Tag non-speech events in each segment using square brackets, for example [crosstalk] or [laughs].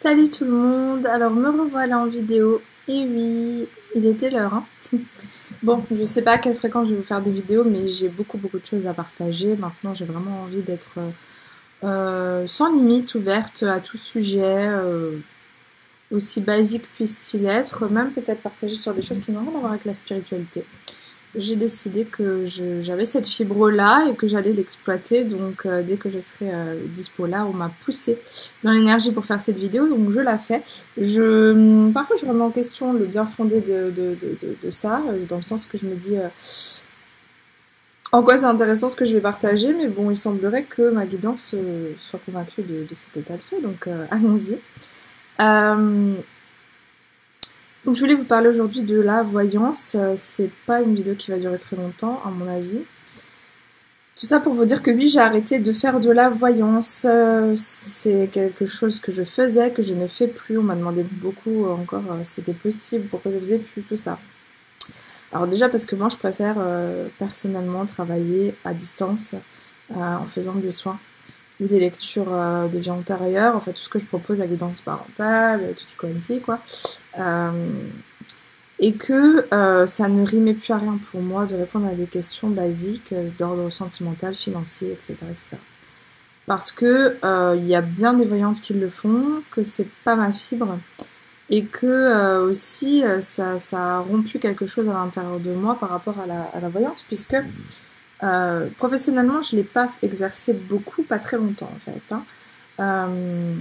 Salut tout le monde, alors me revoilà en vidéo. Et oui, il était l'heure. Hein [laughs] bon, je sais pas à quelle fréquence je vais vous faire des vidéos, mais j'ai beaucoup beaucoup de choses à partager. Maintenant, j'ai vraiment envie d'être euh, sans limite, ouverte à tout sujet, euh, aussi basique puisse-t-il être, même peut-être partager sur des choses qui n'ont rien à voir avec la spiritualité j'ai décidé que j'avais cette fibre-là et que j'allais l'exploiter. Donc euh, dès que je serai euh, dispo là, on m'a poussé dans l'énergie pour faire cette vidéo, donc je la fais. Je, hum, parfois je remets en question le bien fondé de, de, ça, euh, dans le sens que je me dis en quoi c'est intéressant ce que je vais partager, mais bon, il semblerait que ma guidance soit convaincue de, cet état de fait, donc [laughs] allons-y. Donc je voulais vous parler aujourd'hui de la voyance. Euh, c'est pas une vidéo qui va durer très longtemps, à mon avis. Tout ça pour vous dire que oui, j'ai arrêté de faire de la voyance. Euh, c'est quelque chose que je faisais, que je ne fais plus. On m'a demandé beaucoup encore si euh, c'était possible, pourquoi je faisais plus tout ça. Alors déjà parce que moi je préfère personnellement travailler à distance en faisant des soins ou des lectures euh, de vie antérieure, en fait tout ce que je propose à guidance parentale, tout quanti quoi. Euh, et que euh, ça ne rimait plus à rien pour moi de répondre à des questions basiques d'ordre sentimental, financier, etc. etc. Parce que il y a bien des voyantes qui le font, que c'est pas ma fibre, et que aussi ça, ça, a rompu quelque chose à l'intérieur de moi par rapport à la, à la voyance, puisque euh, professionnellement, je l'ai pas exercé beaucoup, pas très longtemps en fait. Hein. Euh,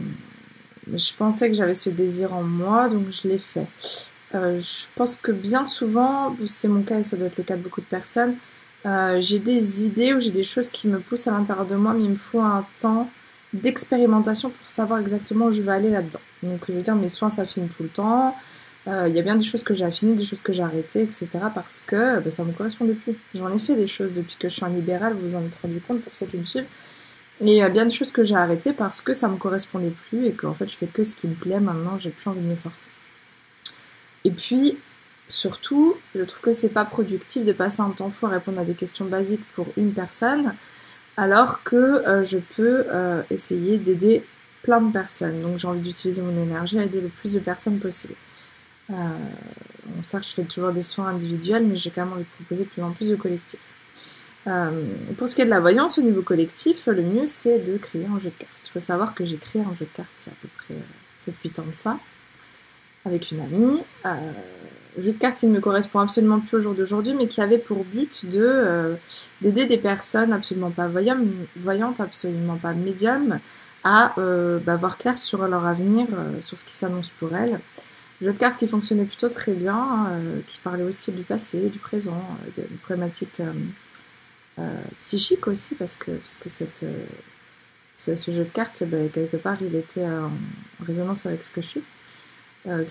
je pensais que j'avais ce désir en moi, donc je l'ai fait. Euh, je pense que bien souvent, c'est mon cas et ça doit être le cas de beaucoup de personnes, j'ai des idées ou j'ai des choses qui me poussent à l'intérieur de moi, mais il me faut un temps d'expérimentation pour savoir exactement où je vais aller là-dedans. Donc je veux dire, mes soins s'affinent tout le temps, il y a bien des choses que j'ai affinées, des choses que j'ai arrêtées, etc. parce que bah, ça ne me correspondait plus. J'en ai fait des choses depuis que je suis un libéral, vous vous en êtes rendu compte pour ceux qui me suivent. Et il y a bien des choses que j'ai arrêtées parce que ça ne me correspondait plus et qu'en fait je fais que ce qui me plaît maintenant, j'ai plus envie de me forcer. Et puis, surtout, je trouve que c'est pas productif de passer un temps fou à répondre à des questions basiques pour une personne, alors que euh, je peux euh, essayer d'aider plein de personnes. Donc j'ai envie d'utiliser mon énergie à aider le plus de personnes possible. Euh, bon, ça, je fais toujours des soins individuels, mais j'ai quand même envie de proposer de plus en plus de collectifs. Euh, pour ce qui est de la voyance au niveau collectif, le mieux c'est de créer un jeu de cartes. Il faut savoir que j'ai créé un jeu de cartes il y a à peu près 7-8 ans de ça, avec une amie. Euh, jeu de cartes qui ne me correspond absolument plus au jour d'aujourd'hui, mais qui avait pour but de euh, d'aider des personnes absolument pas voyantes, absolument pas médium, à bah, voir clair sur leur avenir, sur ce qui s'annonce pour elles. Jeu de cartes qui fonctionnait plutôt très bien, euh, qui parlait aussi du passé, du présent, euh, de problématiques euh, psychiques aussi, parce que, parce ce, jeu de cartes, ben, quelque part, il était en résonance avec ce que je suis.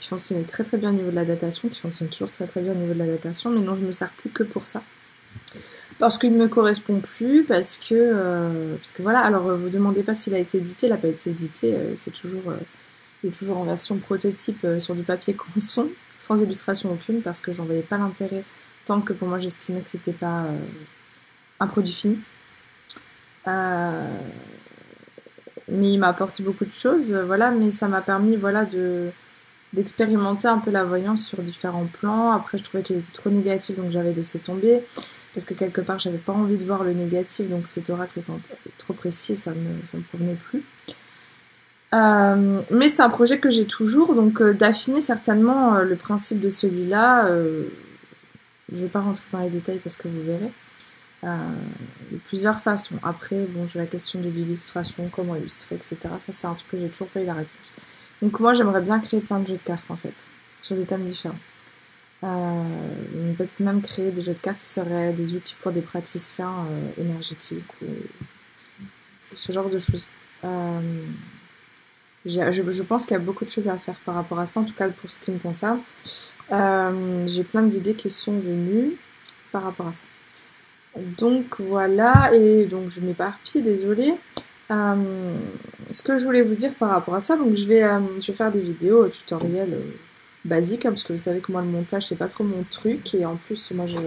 qui fonctionnait très très bien au niveau de la datation, qui fonctionne toujours très très bien au niveau de la datation, mais non, je ne me sers plus que pour ça. Parce qu'il ne me correspond plus, parce que, voilà, alors vous demandez pas s'il a été édité, il n'a pas été édité, c'est toujours est toujours en version prototype euh, sur du papier [laughs] conçon, sans illustration aucune, parce que j'en voyais pas l'intérêt, tant que pour moi j'estimais que c'était pas euh, un produit fini. Euh, mais il m'a apporté beaucoup de choses, voilà, mais ça m'a permis, voilà, de d'expérimenter un peu la voyance sur différents plans. Après, je trouvais qu'il était trop négatif, donc j'avais laissé tomber. Parce que quelque part, j'avais pas envie de voir le négatif, donc cet oracle étant trop précis, ça me, ça me convenait plus. Euh, mais c'est un projet que j'ai toujours, donc euh, d'affiner certainement euh, le principe de celui-là. je vais pas rentrer dans les détails parce que vous verrez. de plusieurs façons. Après, bon, j'ai la question de l'illustration, comment illustrer, etc. Ça, c'est un truc que j'ai toujours pas eu la réponse. Donc moi, j'aimerais bien créer plein de jeux de cartes en fait, sur des thèmes différents. peut-être même créer des jeux de cartes qui seraient des outils pour des praticiens énergétiques ou, ce genre de choses. Je, pense qu'il y a beaucoup de choses à faire par rapport à ça, en tout cas pour ce qui me concerne. Euh, j'ai plein d'idées qui sont venues par rapport à ça. Donc voilà, et donc je m'éparpille, désolée. Euh, ce que je voulais vous dire par rapport à ça, donc je vais, euh, faire des vidéos tutoriels basiques, hein, parce que vous savez que moi le montage c'est pas trop mon truc, et en plus moi je,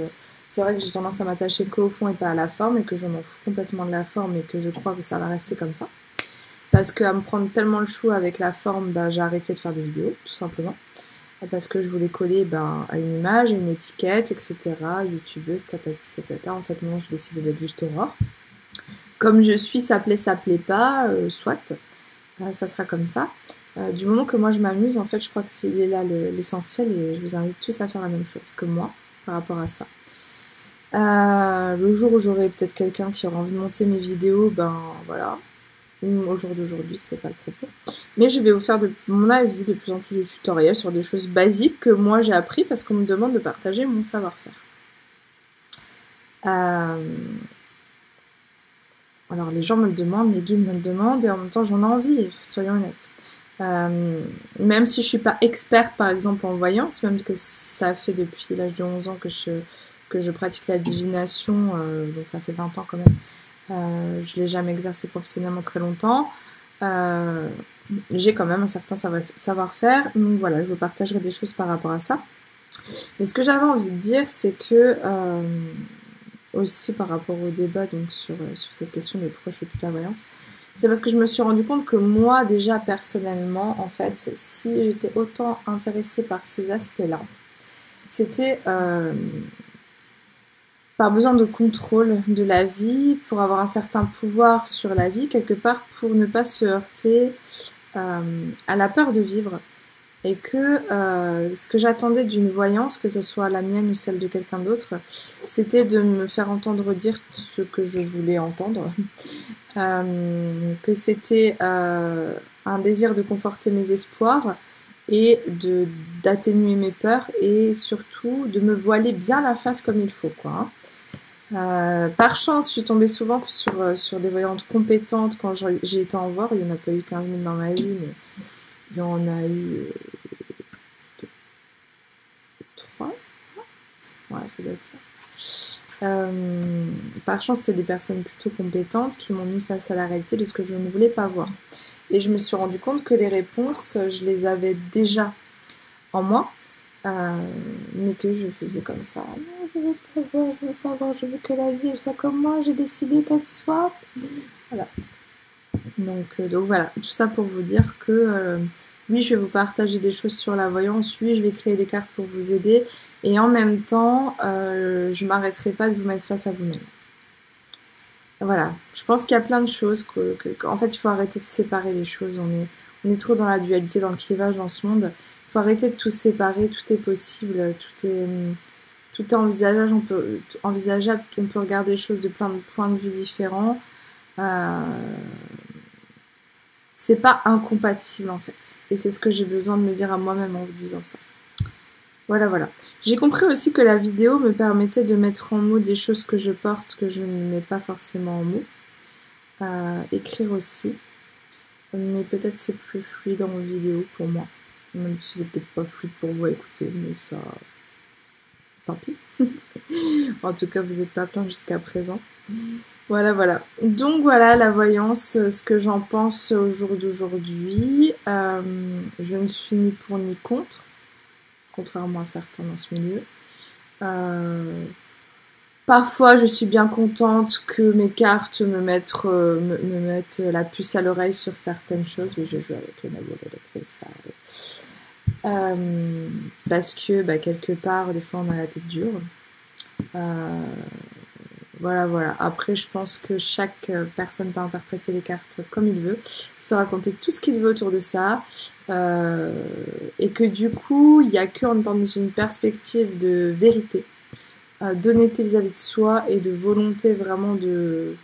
c'est vrai que j'ai tendance à m'attacher qu'au fond et pas à la forme, et que je m'en fous complètement de la forme, et que je crois que ça va rester comme ça. Parce qu'à me prendre tellement le chou avec la forme, bah, j'ai arrêté de faire des vidéos, tout simplement. Parce que je voulais coller ben, à une image, à une étiquette, etc. YouTubeuse, tatati, tatata. En fait, non, je décidé d'être juste Aurore. Comme je suis, ça plaît, ça plaît pas, euh, soit. Euh, ça sera comme ça. Euh, du moment que moi je m'amuse, en fait, je crois que c'est là l'essentiel et je vous invite tous à faire la même chose que moi par rapport à ça. le jour où j'aurai peut-être quelqu'un qui aura envie de monter mes vidéos, ben voilà, au jour d'aujourd'hui, c'est pas le propos. Mais je vais vous faire de mon avis de plus en plus de tutoriels sur des choses basiques que moi j'ai appris parce qu'on me demande de partager mon savoir-faire. Euh, alors les gens me le demandent, les guides me le demandent et en même temps j'en ai envie, soyons honnêtes. Euh, même si je suis pas experte par exemple en voyance, même que ça fait depuis l'âge de 11 ans que je, que je pratique la divination, euh, donc ça fait 20 ans quand même, euh, je l'ai jamais exercé professionnellement très longtemps. Euh, j'ai quand même un certain savoir-faire, donc voilà, je vous partagerai des choses par rapport à ça. Mais ce que j'avais envie de dire, c'est que euh, aussi par rapport au débat donc sur, sur cette question de pourquoi je fais plus la voyance, c'est parce que je me suis rendu compte que moi déjà personnellement, en fait, si j'étais autant intéressée par ces aspects-là, c'était par besoin de contrôle de la vie, pour avoir un certain pouvoir sur la vie, quelque part pour ne pas se heurter euh, à la peur de vivre. Et que euh, ce que j'attendais d'une voyance, que ce soit la mienne ou celle de quelqu'un d'autre, c'était de me faire entendre dire ce que je voulais entendre. [laughs] Euh, que c'était un désir de conforter mes espoirs et de d'atténuer mes peurs et surtout de me voiler bien la face comme il faut quoi. Euh, par chance, je suis tombée souvent sur, euh, sur des voyantes compétentes quand j'ai été en voir. Il n'y en a pas eu 15 000 dans ma vie, mais il y en a eu euh, trois. Ouais, ça doit être ça. Euh, par chance, c'était des personnes plutôt compétentes qui m'ont mis face à la réalité de ce que je ne voulais pas voir. Et je me suis rendu compte que les réponses, je les avais déjà en moi, euh, mais que je faisais comme ça. Je veux pas voir, je veux pas voir, je veux que la vie soit comme moi, j'ai décidé qu'elle soit. Voilà. Donc, euh, donc voilà, tout ça pour vous dire que euh, oui, je vais vous partager des choses sur la voyance, oui, je vais créer des cartes pour vous aider, et en même temps, je m'arrêterai pas de vous mettre face à vous-même. Voilà, je pense qu'il y a plein de choses que, en fait, il faut arrêter de séparer les choses. On est, on est trop dans la dualité, dans le clivage dans ce monde faut arrêter de tout séparer, tout est possible, tout est, tout est envisageable, on peut, envisageable, on peut regarder les choses de plein de points de vue différents. Euh, c'est pas incompatible en fait. Et c'est ce que j'ai besoin de me dire à moi-même en vous disant ça. Voilà, voilà. J'ai compris aussi que la vidéo me permettait de mettre en mots des choses que je porte, que je ne mets pas forcément en mots. Euh, écrire aussi. Mais peut-être c'est plus fluide en vidéo pour moi. Même si c'est peut-être pas fluide pour vous écouter, mais ça. Tant pis. [laughs] en tout cas, vous n'êtes pas plein jusqu'à présent. Voilà, voilà. Donc voilà la voyance, euh, ce que j'en pense au jour d'aujourd'hui. Euh, je ne suis ni pour ni contre, contrairement à certains dans ce milieu. Euh, parfois, je suis bien contente que mes cartes me mettent, me, mettent la puce à l'oreille sur certaines choses. Oui, je joue avec le maillot de cristal. Euh, parce que bah, quelque part, des fois, on a la tête dure. Euh, voilà, voilà. Après, je pense que chaque personne peut interpréter les cartes comme il veut, se raconter tout ce qu'il veut autour de ça, euh, et que du coup, il n'y a qu'en dans une perspective de vérité, d'honnêteté vis-à-vis de soi et de volonté vraiment de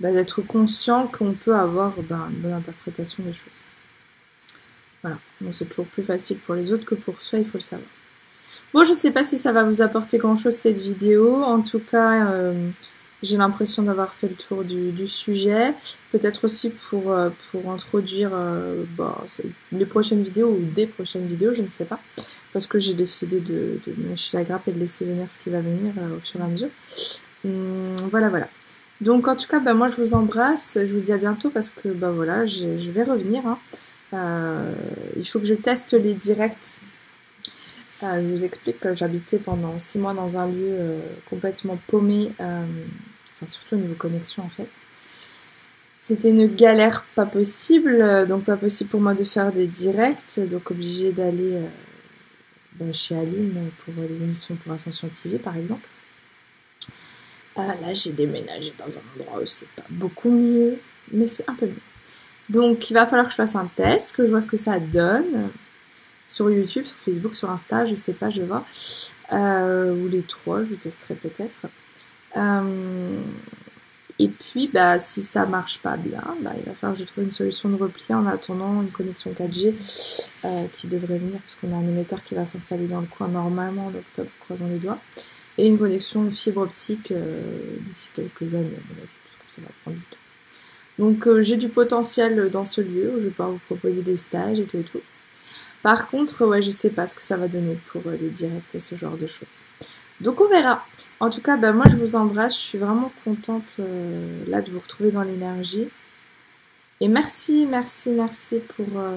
bah, d'être conscient qu'on peut avoir bah, une bonne interprétation des choses. Voilà, donc c'est toujours plus facile pour les autres que pour soi, il faut le savoir. Bon, je sais pas si ça va vous apporter grand chose cette vidéo. En tout cas, euh, j'ai l'impression d'avoir fait le tour du, sujet. Peut-être aussi pour, euh, pour introduire euh, bah, les prochaines vidéos ou des prochaines vidéos, je ne sais pas. Parce que j'ai décidé de, de lâcher la grappe et de laisser venir ce qui va venir au fur et à mesure. Hum, voilà, voilà. Donc en tout cas, bah, moi je vous embrasse. Je vous dis à bientôt parce que bah voilà, je vais revenir. Hein. Euh, il faut que je teste les directs. Euh, je vous explique que j'habitais pendant 6 mois dans un lieu euh, complètement paumé, enfin, surtout au niveau connexion en fait. C'était une galère pas possible, donc pas possible pour moi de faire des directs, donc obligé d'aller ben, chez Aline pour les émissions pour Ascension TV par exemple. Là j'ai déménagé dans un endroit où c'est pas beaucoup mieux, mais c'est un peu mieux. Donc il va falloir que je fasse un test, que je vois ce que ça donne sur YouTube, sur Facebook, sur Insta, je sais pas, je voir. Euh, ou les trois, je testerai peut-être. Euh, et puis, bah, si ça marche pas bien, bah, il va falloir que je trouve une solution de repli en attendant une connexion 4G euh, qui devrait venir, parce qu'on a un émetteur qui va s'installer dans le coin normalement en octobre, croisons les doigts, et une connexion fibre optique d'ici quelques années, parce que ça va prendre du temps. Donc j'ai du potentiel dans ce lieu je vais pouvoir vous proposer des stages et tout et tout. Par contre, ouais, je sais pas ce que ça va donner pour euh, les directs et ce genre de choses. Donc on verra. En tout cas, bah, moi je vous embrasse. Je suis vraiment contente euh, là de vous retrouver dans l'énergie. Et merci, merci, merci pour euh,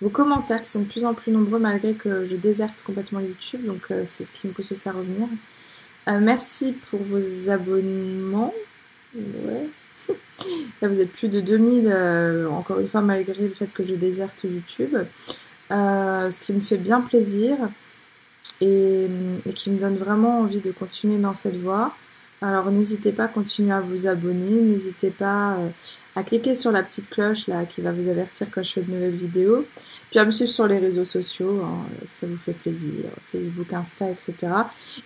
vos commentaires qui sont de plus en plus nombreux malgré que je déserte complètement YouTube. Donc c'est ce qui me pousse aussi à revenir. merci pour vos abonnements. Ouais. Là, vous êtes plus de 2000, encore une fois, malgré le fait que je déserte YouTube. Euh, ce qui me fait bien plaisir et, qui me donne vraiment envie de continuer dans cette voie. Alors n'hésitez pas à continuer à vous abonner, n'hésitez pas euh, à cliquer sur la petite cloche là qui va vous avertir quand je fais de nouvelles vidéos. Puis à me suivre sur les réseaux sociaux, hein, ça vous fait plaisir, Facebook, Insta, etc.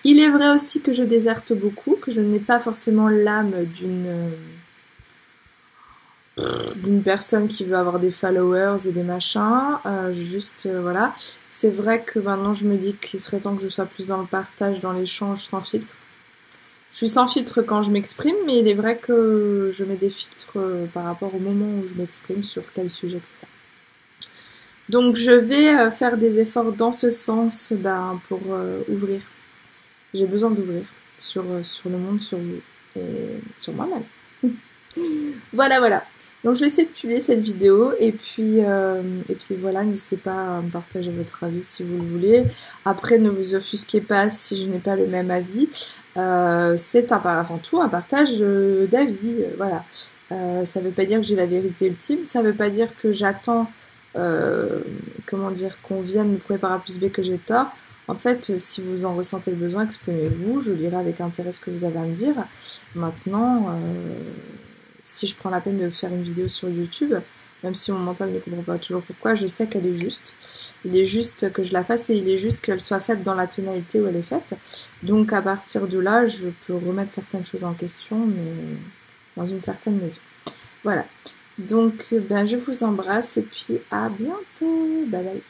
Il est vrai aussi que je déserte beaucoup, que je n'ai pas forcément l'âme d'une d'une personne qui veut avoir des followers et des machins. Euh, juste, euh, voilà. C'est vrai que maintenant je me dis qu'il serait temps que je sois plus dans le partage, dans l'échange, sans filtre. Je suis sans filtre quand je m'exprime, mais il est vrai que je mets des filtres euh, par rapport au moment où je m'exprime sur quel sujet, etc. Donc je vais faire des efforts dans ce sens ben, pour ouvrir. J'ai besoin d'ouvrir sur, sur le monde, sur vous et sur moi-même. [laughs] voilà, voilà. Donc je vais essayer de publier cette vidéo et puis, euh, et puis voilà, n'hésitez pas à me partager votre avis si vous le voulez. Après, ne vous offusquez pas si je n'ai pas le même avis. Euh, c'est avant tout un partage d'avis, voilà. Euh, ça ne veut pas dire que j'ai la vérité ultime, ça ne veut pas dire que j'attends, comment dire, qu'on vienne me prouver par plus B que j'ai tort. En fait, si vous en ressentez le besoin, exprimez-vous, je lirai avec intérêt ce que vous avez à me dire. Maintenant, si je prends la peine de faire une vidéo sur YouTube, même si mon mental ne comprend pas toujours pourquoi, je sais qu'elle est juste. Il est juste que je la fasse et il est juste qu'elle soit faite dans la tonalité où elle est faite. Donc à partir de là, je peux remettre certaines choses en question, mais dans une certaine mesure. Voilà. Donc ben, je vous embrasse et puis à bientôt. Bye bye.